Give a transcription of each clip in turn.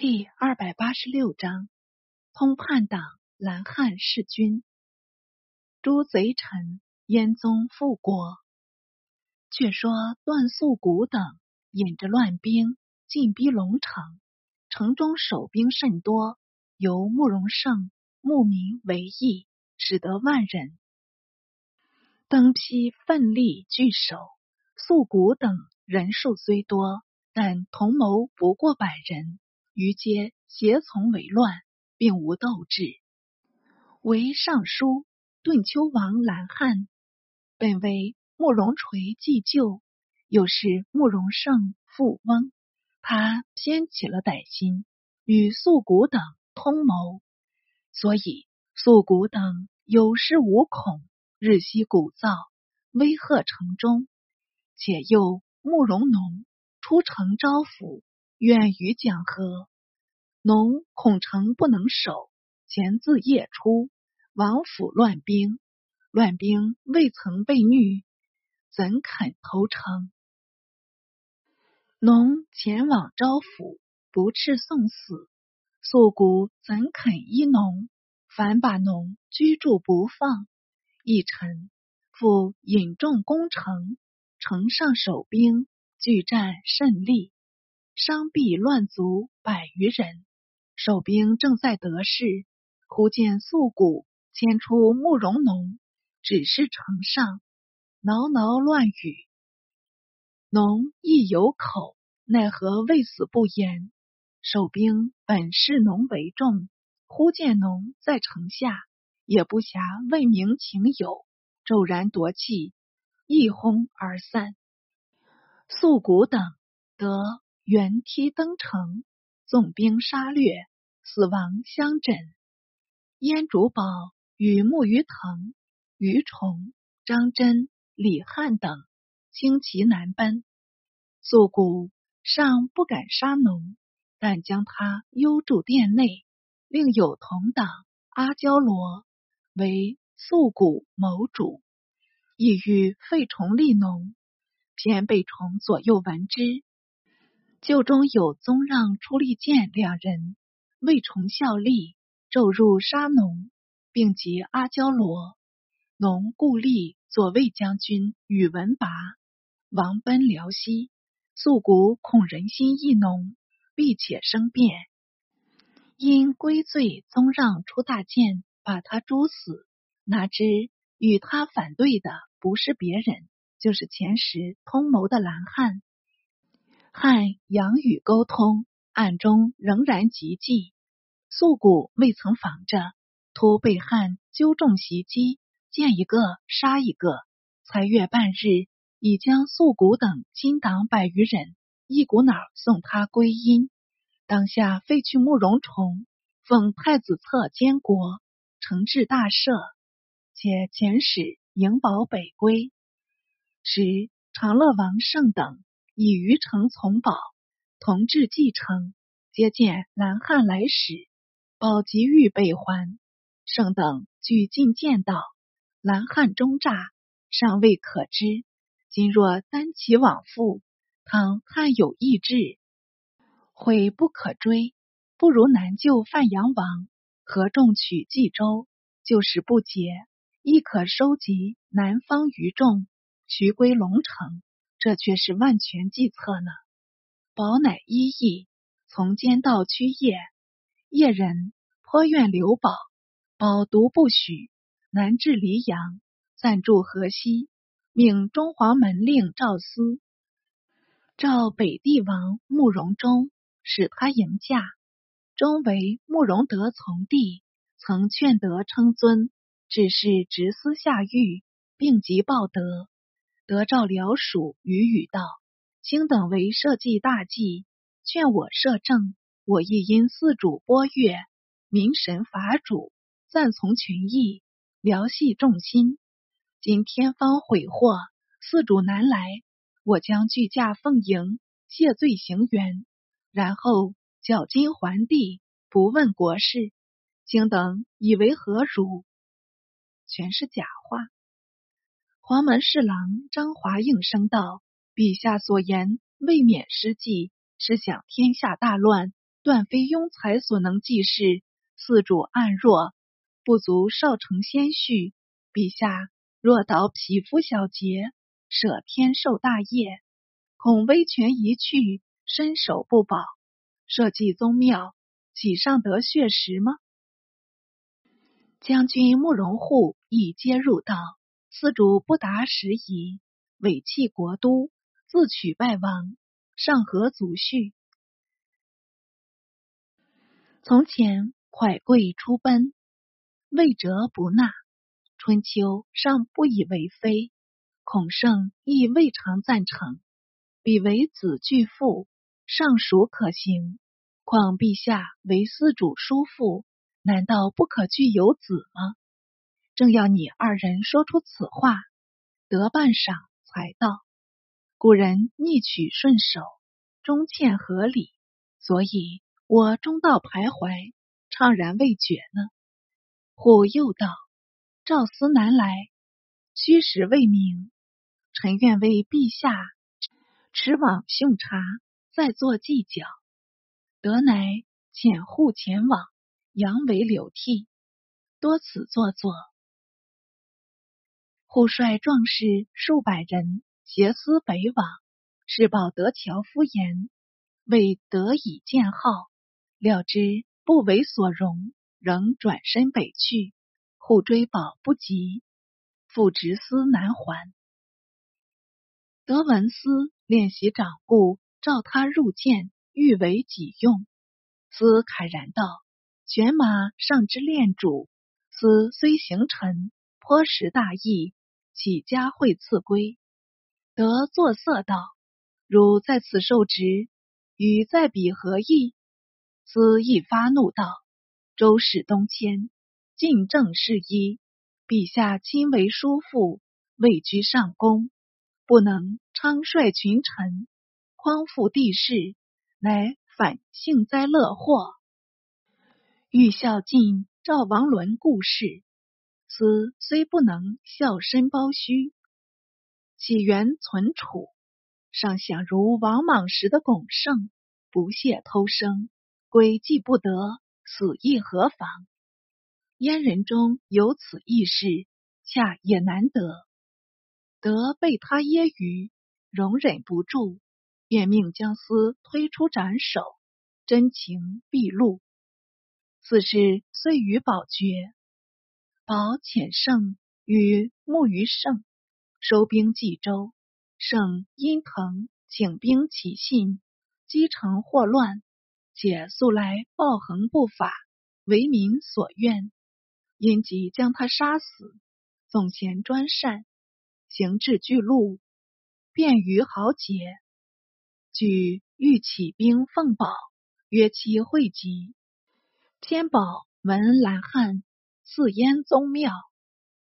第二百八十六章：通叛党蓝汉弑君，诛贼臣，燕宗复国。却说段素谷等引着乱兵进逼龙城，城中守兵甚多，由慕容胜慕名为义，使得万人登披奋力拒守。素谷等人数虽多，但同谋不过百人。于皆胁从为乱，并无斗志。为尚书顿丘王兰汉，本为慕容垂继旧，又是慕容胜富翁，他偏起了歹心，与素谷等通谋，所以素谷等有恃无恐，日夕鼓噪，威吓城中。且又慕容农出城招抚。愿与讲和，农恐城不能守，前自夜出，王府乱兵。乱兵未曾被虐，怎肯投诚？农前往招抚，不啻送死。素谷怎肯依农？反把农居住不放。一臣复引众攻城，城上守兵拒战甚利。伤毙乱卒百余人，守兵正在得势，忽见素谷牵出慕容农，指示城上，挠挠乱语。农亦有口，奈何未死不言。守兵本视农为重，忽见农在城下，也不暇问明情友，骤然夺气，一哄而散。素谷等得。原梯登城，纵兵杀掠，死亡相枕。燕主宝与慕于腾、于崇、张真、李汉等轻骑南奔。素谷尚不敢杀农，但将他幽住殿内，另有同党阿娇罗为素谷谋主，意欲废崇立农，偏被崇左右闻之。旧中有宗让、出力剑两人，为崇效力，骤入沙农，并及阿娇罗。农故立左卫将军宇文拔，王奔辽西。素谷恐人心易浓，必且生变，因归罪宗让出大剑，把他诛死。哪知与他反对的不是别人，就是前时通谋的蓝汉。汉杨与沟通，暗中仍然急计。素谷未曾防着，突被汉纠众袭击，见一个杀一个。才月半日，已将素谷等亲党百余人一股脑送他归阴。当下废去慕容崇，奉太子册监国，惩治大赦，且遣使迎保北归。时长乐王胜等。以余城从宝同治继承，接见南汉来使，宝急欲北还，圣等俱进见道：南汉中诈，尚未可知。今若单其往复，倘汉有意志，悔不可追。不如南救范阳王，合众取冀州，就使不解，亦可收集南方余众，徐归龙城。这却是万全计策呢。宝乃依议，从监道驱夜。夜人颇愿留宝，宝独不许。南至黎阳，暂住河西，命中华门令赵思召北帝王慕容忠，使他迎驾。忠为慕容德从弟，曾劝德称尊，只是直思下狱，病急报德。得召辽属与语道：“卿等为社稷大计，劝我摄政，我亦因四主播越，民神法主，暂从群议，辽系众心。今天方悔祸，四主难来，我将拒驾奉迎，谢罪行冤，然后缴金还地，不问国事。卿等以为何如？全是假话。”黄门侍郎张华应声道：“陛下所言未免失计，是想天下大乱，断非庸才所能济事。四主暗弱，不足少成先婿。陛下若导匹夫小节，舍天授大业，恐威权一去，身首不保。社稷宗庙，岂尚得血食吗？将军慕容护亦皆入道，司主不达时宜，委弃国都，自取败亡，上合祖序。从前。蒯贵出奔，魏哲不纳。春秋尚不以为非，孔圣亦未尝赞成。彼为子巨父，尚属可行。况陛下为司主叔父，难道不可具有子吗？正要你二人说出此话，得半晌才道：古人逆取顺守，忠欠合理，所以我中道徘徊。怅然未决呢。虎又道：“赵思南来，虚实未明。臣愿为陛下持往训察，再做计较。得乃遣护前往，扬为柳替，多此作作。护率壮士数百人，携私北往，是报德乔夫言，未得以见号，料知。”不为所容，仍转身北去。护追保不及，复执司南还。德文思练习掌故，召他入见，欲为己用。思慨然道：“犬马上之恋主，思虽行臣，颇识大义，起家会赐归？”得作色道：“汝在此受职，与在彼何异？”司一发怒道：“周氏东迁，进正事一。陛下亲为叔父，位居上宫，不能昌率群臣，匡复帝室，乃反幸灾乐祸。欲孝敬赵王伦故事，司虽不能孝身包虚，起源存储，尚想如王莽时的巩胜，不屑偷生。”诡计不得，死亦何妨？燕人中有此义士，恰也难得。得被他揶揄，容忍不住，便命将司推出斩首，真情毕露。此事遂与宝绝，保遣胜与慕于胜，收兵冀州。胜因疼，请兵起信，积城祸乱。且素来暴横不法，为民所怨，因即将他杀死。总贤专善，行至巨鹿，便于豪杰。举欲起兵奉宝，约期会集。偏宝闻兰汉赐燕宗庙，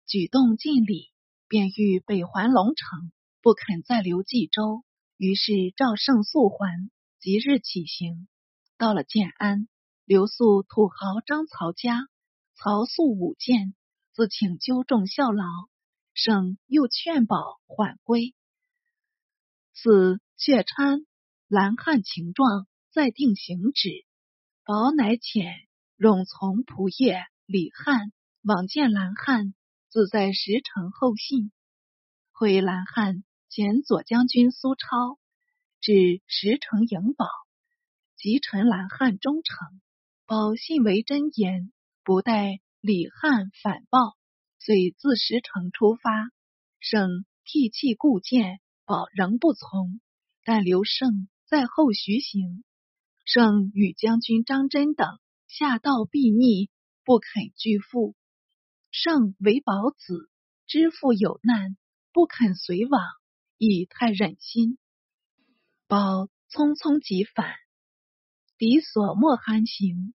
举动尽礼，便欲北还龙城，不肯再留冀州。于是赵胜速还，即日起行。到了建安，留宿土豪张曹家，曹素舞剑，自请纠众效劳。省又劝保缓归。此却参兰汉情状，再定行止。保乃遣冗从仆射李汉往见蓝汉，自在石城候信。回蓝汉遣左将军苏超至石城迎宝。即陈兰汉忠诚，保信为真言，不待李汉反报，遂自石城出发。胜涕泣故见，保仍不从，但留胜在后徐行。胜与将军张真等下道避逆，不肯拒父。胜为保子，知父有难，不肯随往，以太忍心。保匆匆即返。敌所莫酣行，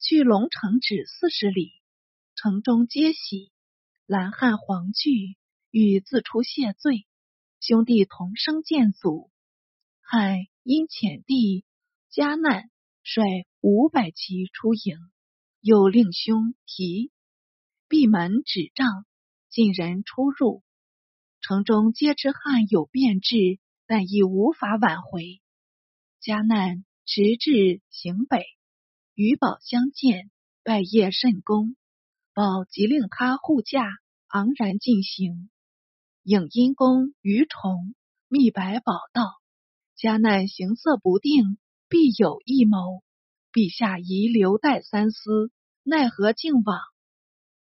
去龙城止四十里，城中皆喜。蓝汉黄惧，欲自出谢罪。兄弟同生见祖。汉因遣弟迦难率五百骑出营，又令兄提闭门止帐，禁人出入。城中皆知汉有变质，但亦无法挽回。家难。直至行北，与宝相见，拜谒甚恭。宝即令他护驾，昂然进行。影阴公于崇密白宝道：家难行色不定，必有异谋。陛下宜留待三思，奈何竟往？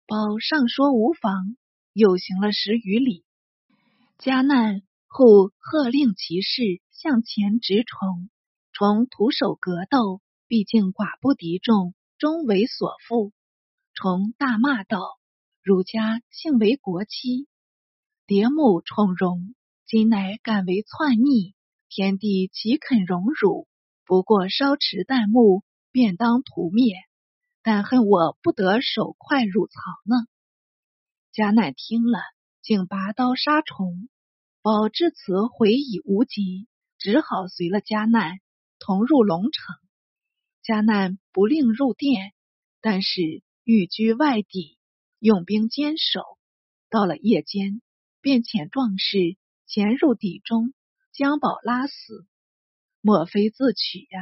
宝上说无妨，又行了十余里。迦难护喝令骑士向前直冲，从徒手格斗，毕竟寡不敌众，终为所负。崇大骂道：“儒家幸为国戚，蝶目宠荣，今乃敢为篡逆，天地岂肯容辱？不过稍持弹幕。”便当屠灭，但恨我不得手快入曹呢。迦难听了，竟拔刀杀虫。宝至此悔已无及，只好随了迦难同入龙城。迦难不令入殿，但是寓居外邸，用兵坚守。到了夜间，便遣壮士潜入邸中，将宝拉死。莫非自取呀？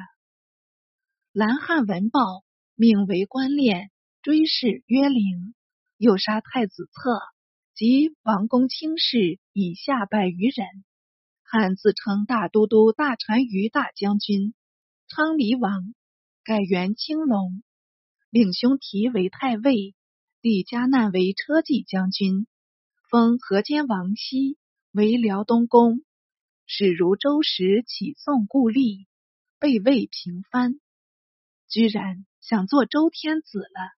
蓝汉闻报，命为官殓，追谥曰陵，又杀太子策及王公卿士以下百余人。汉自称大都督、大单于大将军、昌黎王，改元青龙，领兄提为太尉，弟迦难为车骑将军，封河间王熙为辽东公，使如周时起宋故吏，被魏平藩。居然想做周天子了。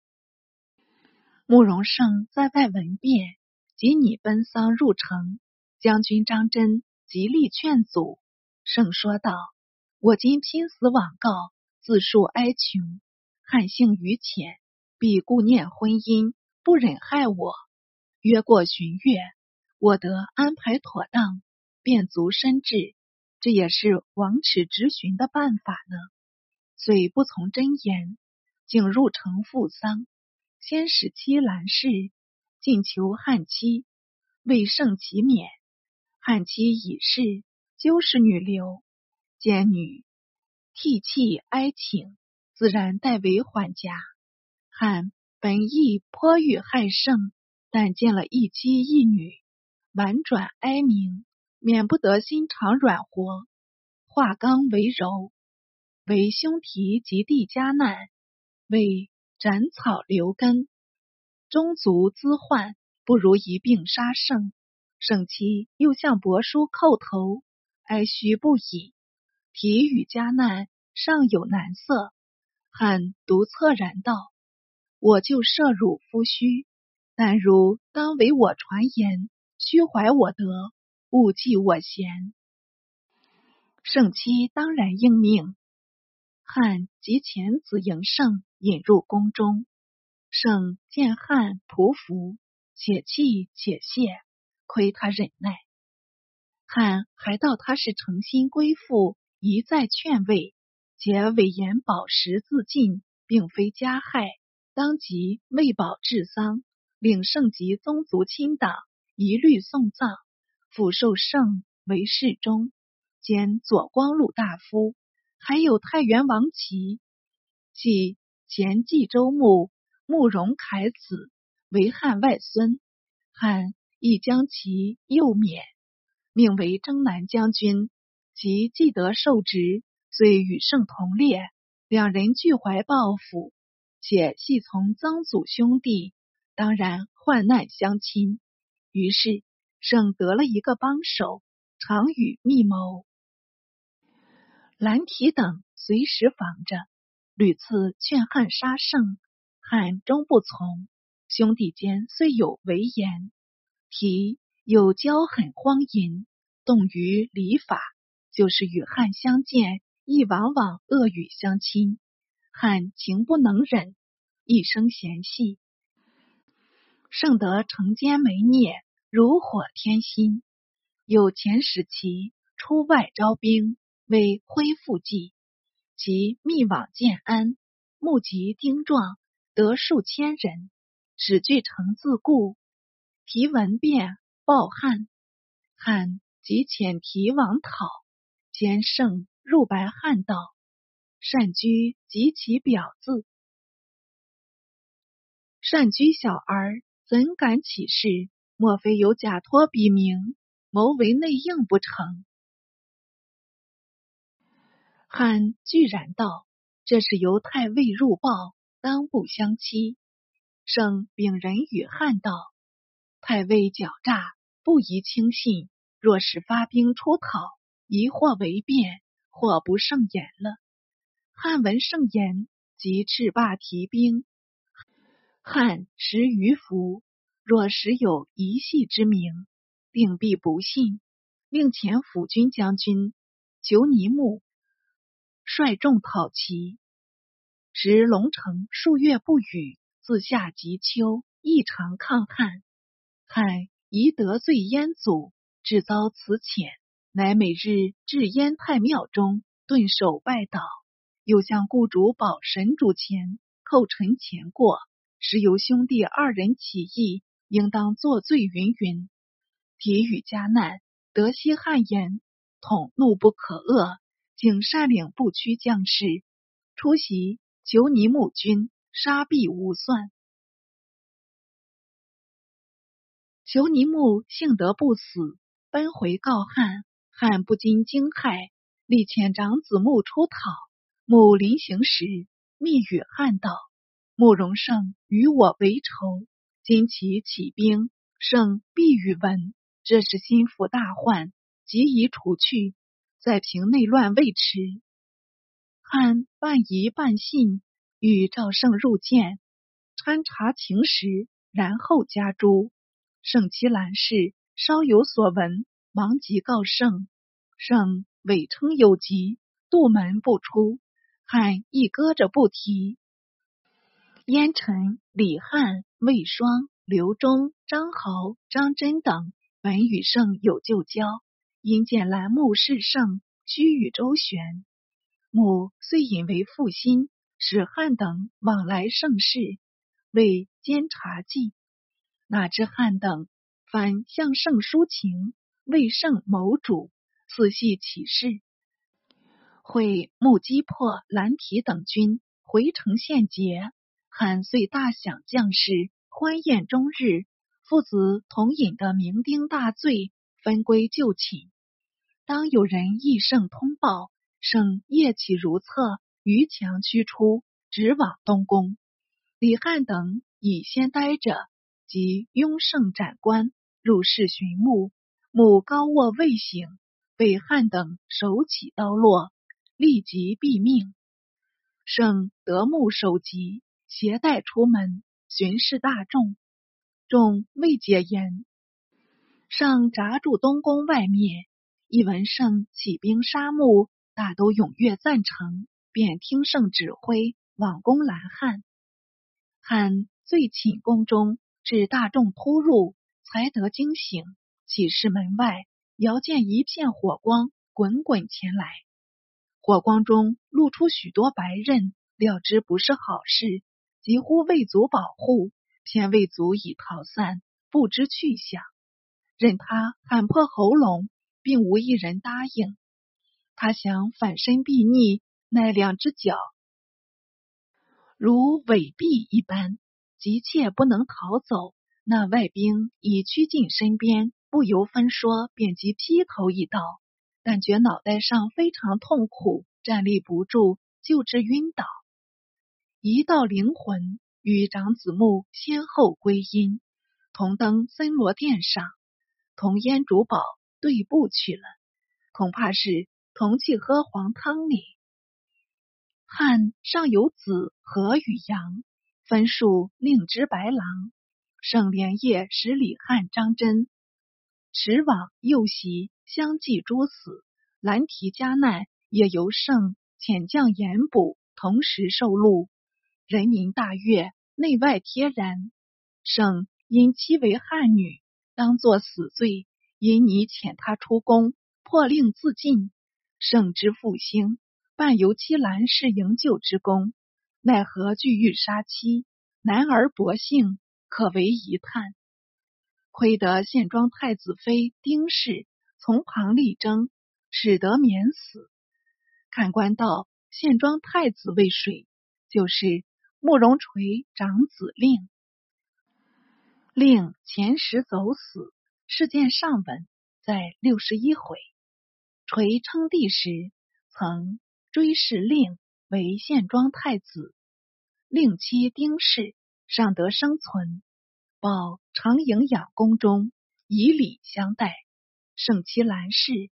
慕容胜在外闻变，即拟奔丧入城。将军张真极力劝阻。胜说道：“我今拼死往告，自述哀穷，汉姓于浅，必顾念婚姻，不忍害我。约过旬月，我得安排妥当，便足身至。这也是王耻直寻的办法呢。”遂不从真言，竟入城负丧。先使妻兰氏进求汉妻，未胜其免。汉妻已逝，究是女流，见女涕泣哀请，自然代为缓家。汉本意颇欲害圣，但见了一妻一女，婉转哀鸣，免不得心肠软和，化刚为柔。为兄提及地加难，为斩草留根，中族资患，不如一并杀圣。圣妻又向伯叔叩头，哀吁不已。提与加难尚有难色，汉独恻然道：“我就赦汝夫婿，但如当为我传言，虚怀我德，勿记我贤。”圣妻当然应命。汉及遣子迎圣引入宫中，圣见汉匍匐，且泣且谢，亏他忍耐。汉还道他是诚心归附，一再劝慰，且委言宝石自尽，并非加害，当即为保治丧，领圣及宗族亲党一律送葬，抚受圣为侍中兼左光禄大夫。还有太原王齐，即前冀州牧慕容凯子为汉外孙，汉亦将其幼免，命为征南将军，即既得受职，遂与圣同列。两人俱怀抱负，且系从曾祖兄弟，当然患难相亲。于是圣得了一个帮手，常与密谋。蓝提等随时防着，屡次劝汉杀圣，汉终不从。兄弟间虽有为言，提有骄狠荒淫，动于礼法，就是与汉相见，亦往往恶语相亲。汉情不能忍，一生嫌隙，圣德成奸为孽，如火添心。有钱使其出外招兵。为恢复计，其密往建安，募集丁壮，得数千人，使据城自固。提文变报汉，汉即遣提王讨，兼胜入白汉道。善居及其表字。善居小儿怎敢起事？莫非有假托笔名，谋为内应不成？汉居然道：“这是由太尉入报，当不相欺。”圣禀人与汉道：“太尉狡诈，不宜轻信。若是发兵出讨，疑或为变，或不胜言了。”汉闻圣言，即斥罢提兵。汉十余福，若实有一系之名，定必不信。令前辅军将军求尼木。率众讨齐，时龙城数月不雨，自夏及秋，异常抗旱。汉疑得罪燕祖，致遭辞遣，乃每日至燕太庙中顿首拜祷，又向故主保神主前叩陈前过，时由兄弟二人起义，应当作罪云云。体与家难，得悉汉言，统怒不可遏。竟率领不屈将士出席求尼木军，杀必无算。求尼木幸得不死，奔回告汉，汉不禁惊骇，立遣长子木出讨。木临行时，密语汉道：“慕容胜与我为仇，今其起兵，胜必与闻。这是心腹大患，急宜除去。”在平内乱未迟，汉半疑半信，与赵胜入见，参查情实，然后加诸。胜其兰氏稍有所闻，忙即告胜。胜伪称有疾，杜门不出。汉亦搁着不提。燕臣李汉、魏双、刘忠、张豪、张真等闻与胜有旧交。因见兰木势盛，须与周旋。母遂引为复心，使汉等往来盛世，为监察计。哪知汉等反向圣抒情，为圣谋主，四系起事，会木击破兰提等军，回城献捷。汉遂大享将士，欢宴终日，父子同饮的酩酊大醉，分归就寝。当有人议圣通报，圣夜起如厕，于墙驱出，直往东宫。李汉等已先待着，即拥圣斩官，入室寻墓。墓高卧未醒，被汉等手起刀落，立即毙命。圣得墓首级，携带出门巡视大众，众未解言，上闸住东宫外面。一闻圣起兵杀戮，大都踊跃赞成，便听圣指挥往攻拦汉。汉醉寝宫中，至大众突入，才得惊醒，起视门外，遥见一片火光滚滚前来。火光中露出许多白刃，料知不是好事，急呼魏族保护，偏魏族已逃散，不知去向，任他喊破喉咙。并无一人答应。他想反身避逆，那两只脚如尾臂一般，急切不能逃走。那外兵已趋近身边，不由分说，便即劈头一刀，感觉脑袋上非常痛苦，站立不住，就至晕倒。一道灵魂与长子木先后归阴，同登森罗殿上，同烟烛宝。对簿去了，恐怕是同去喝黄汤里。汉上有子何与阳，分数令之白狼。圣连夜使李汉、张真持往右袭，相继诸死。兰提加难，也由圣遣将严捕，同时受戮。人民大悦，内外贴然。圣因妻为汉女，当作死罪。因你遣他出宫，破令自尽，圣之复兴，半由妻兰氏营救之功，奈何惧欲杀妻，男儿薄幸，可为一叹。亏得献庄太子妃丁氏从旁力争，使得免死。看官道：献庄太子为水，就是慕容垂长子令。令前时走死，事件上文在六十一回。垂称帝时，曾追谥令为献庄太子。令妻丁氏尚得生存，报长营养宫中以礼相待，圣其兰氏，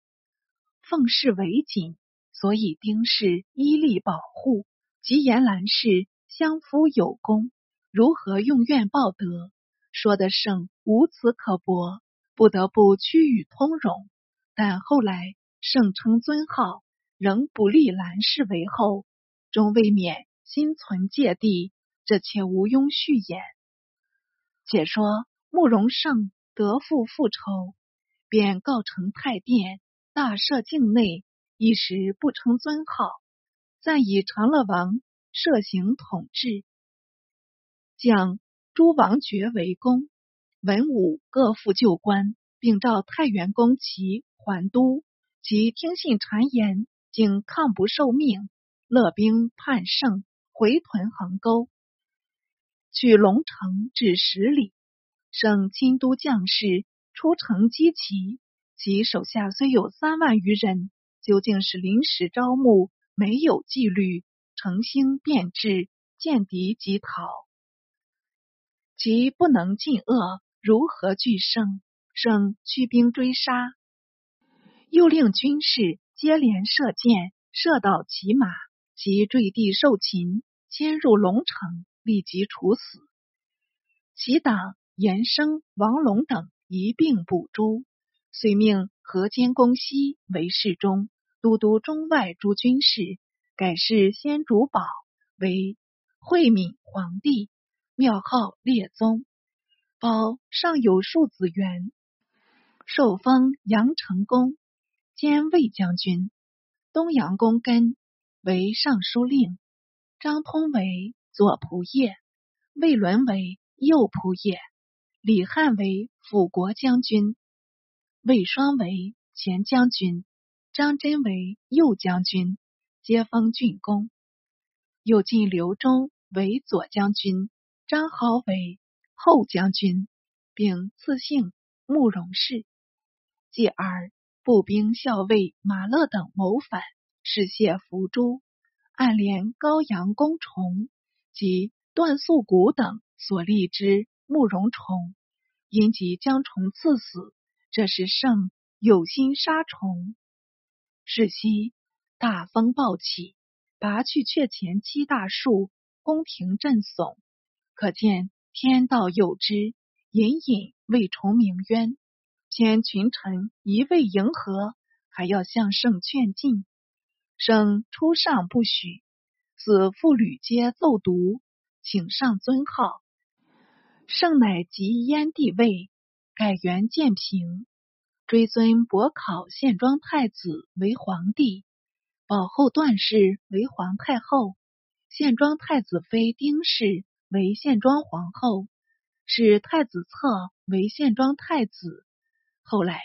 奉事为谨，所以丁氏依力保护。及言兰氏相夫有功，如何用怨报德？说的胜无此可驳，不得不屈于通融。但后来盛称尊号，仍不立兰氏为后，终未免心存芥蒂，这且无庸续言。且说慕容盛得复复仇，便告成太殿，大赦境内，一时不称尊号，暂以长乐王设行统治，将。诸王爵为公，文武各复旧官，并召太原公齐还都。其听信谗言，竟抗不受命，勒兵叛胜，回屯横沟，去龙城至十里。省亲都将士出城击齐，其手下虽有三万余人，究竟是临时招募，没有纪律，乘兴变质，见敌即逃。其不能尽恶，如何拒胜？胜驱兵追杀，又令军士接连射箭，射倒骑马，其坠地受擒，迁入龙城，立即处死。其党严生、王龙等一并捕诛，遂命河间公西为侍中，都督中外诸军事，改谥先主宝为惠敏皇帝。庙号列宗，宝上有庶子元，受封阳城公兼卫将军。东阳公根为尚书令，张通为左仆射，魏伦为右仆射，李汉为辅国将军，魏双为前将军，张真为右将军，皆封郡公。又晋刘忠为左将军。张豪为后将军，并赐姓慕容氏。继而步兵校尉马勒等谋反，失谢伏诛。暗连高阳公崇及段素谷等所立之慕容崇，因及将崇赐死。这是圣有心杀崇。是夕大风暴起，拔去阙前七大树，宫廷震悚。可见天道有之，隐隐为崇明渊。偏群臣一味迎合，还要向圣劝进。圣出上不许，子妇女皆奏读，请上尊号。圣乃即燕帝位，改元建平，追尊伯考献庄太子为皇帝，保后段氏为皇太后，献庄太子妃丁氏。为献庄皇后，是太子册为献庄太子。后来，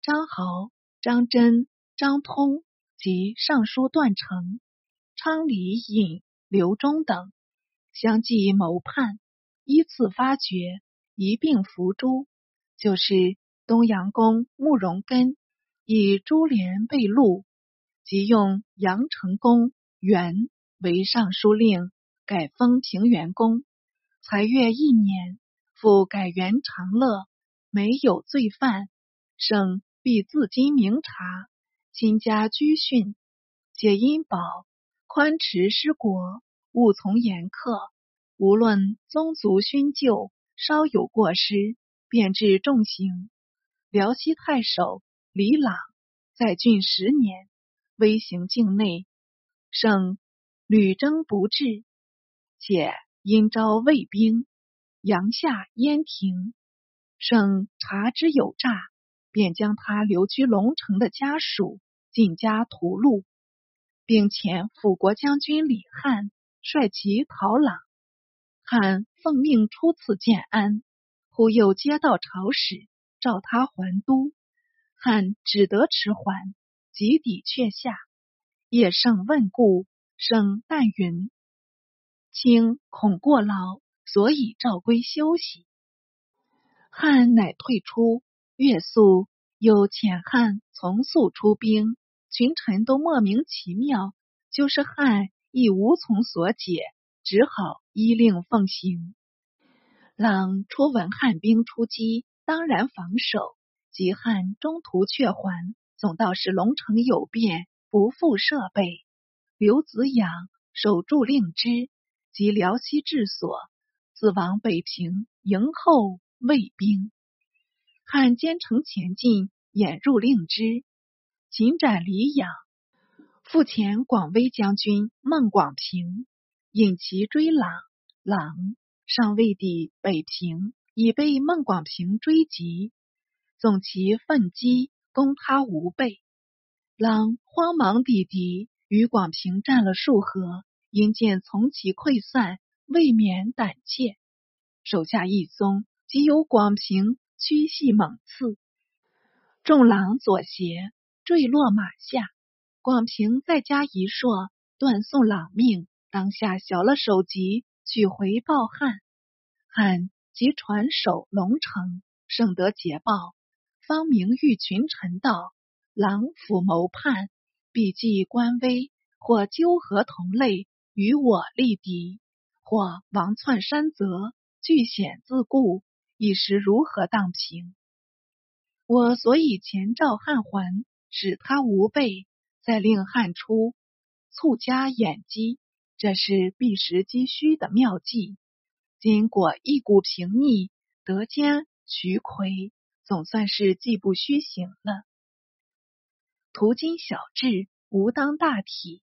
张豪、张真、张通及尚书段成、昌黎尹刘忠等相继谋叛，依次发掘，一并伏诛。就是东阳公慕容根以株连被戮，即用阳城公元为尚书令。改封平原公，才月一年，复改元长乐。没有罪犯，省必自今明察，亲家居训，解因保，宽持失国，勿从严苛。无论宗族勋旧，稍有过失，便至重刑。辽西太守李朗在郡十年，威行境内，省屡征不至。且因招魏兵，阳下燕亭，省察之有诈，便将他留居龙城的家属尽加屠戮，并遣辅国将军李汉率其逃朗。汉奉命初次建安，忽又接到朝使，召他还都。汉只得迟缓，即抵阙下。叶盛问故，圣但云：“卿恐过劳，所以召归休息。”汉乃退出。月宿有遣汉从速出兵，群臣都莫名其妙，就是汉亦无从所解，只好依令奉行。朗初闻汉兵出击，当然防守。及汉中途却还，总道是龙城有变，不复设备。刘子养守住令之，及辽西治所，自往北平迎候魏兵。汉兼程前进，掩入令之，擒斩李养。复前广威将军孟广平，引其追朗。朗尚未抵北平，已被孟广平追及，纵其奋击，攻他无备。朗慌忙抵敌，与广平战了数合，因见从其溃散，未免胆怯，手下一松，即有广平。屈膝猛刺，众狼左胁，坠落马下。广平再加一槊，断送朗命。当下小了首级，取回报汉。汉即传首龙城，圣得捷报。方明谕群臣道：“狼府谋叛，必记官威，或纠合同类，与我立敌；或王窜山泽，据险自固。”一时如何荡平？我所以前召汉还，使他无备，再令汉出，促加掩击，这是避实击虚的妙计。今果一股平逆，得兼取魁，总算是计不虚行了。途经小智，无当大体，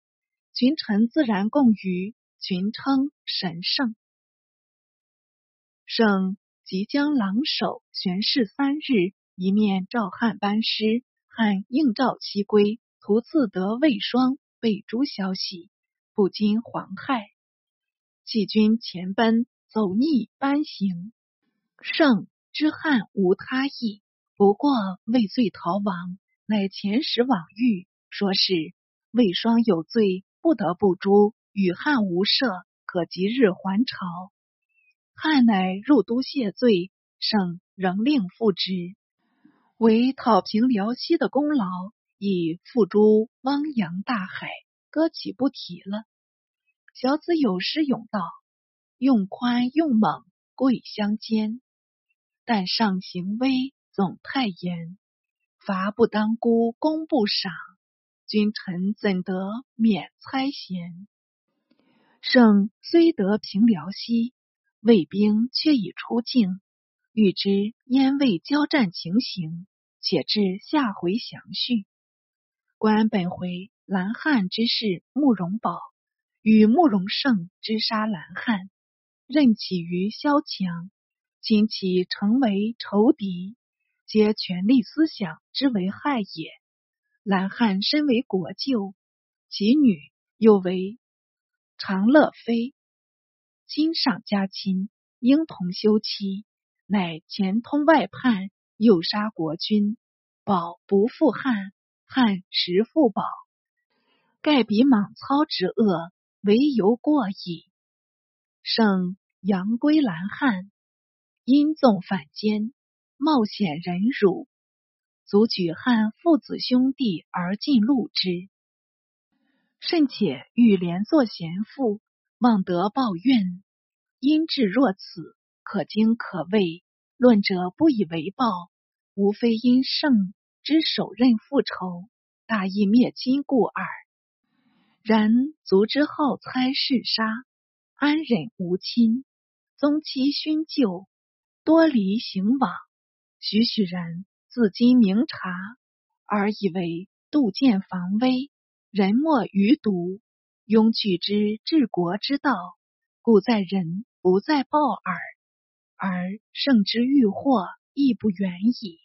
群臣自然共于群称神圣圣。即将狼首悬饰三日，一面召汉班师，汉应召西归，途次得魏双被诛消息，不禁惶骇，弃军前奔，走逆班行。圣知汉无他意，不过畏罪逃亡，乃遣使往谕，说是魏双有罪，不得不诛，与汉无赦，可即日还朝。汉乃入都谢罪，圣仍令复之，为讨平辽西的功劳，已付诸汪洋大海，搁起不提了。小子有诗咏道：“用宽用猛贵相间，但上行威总太严。罚不当孤功不赏，君臣怎得免猜嫌？圣虽得平辽西。”魏兵却已出境，欲知燕魏交战情形，且至下回详叙。观本回蓝汉之事，慕容宝与慕容胜之杀蓝汉，任起于萧墙，亲其成为仇敌，皆权力思想之为害也。蓝汉身为国舅，其女又为长乐妃。亲上加亲，应同休妻，乃前通外叛，诱杀国君。宝不负汉，汉实负宝，盖比莽操之恶，唯由过矣。圣杨归兰汉，因纵反间，冒险忍辱，足举汉父子兄弟而尽戮之。甚且欲连坐贤妇。望得报怨，因至若此，可惊可畏。论者不以为报，无非因圣之手刃复仇，大义灭亲故耳。然族之好猜弑杀，安忍无亲？宗妻勋旧，多离行往。许许人自今明察，而以为杜渐防微，人莫余毒。庸取之治国之道，故在人不在报耳，而胜之欲祸亦不远矣。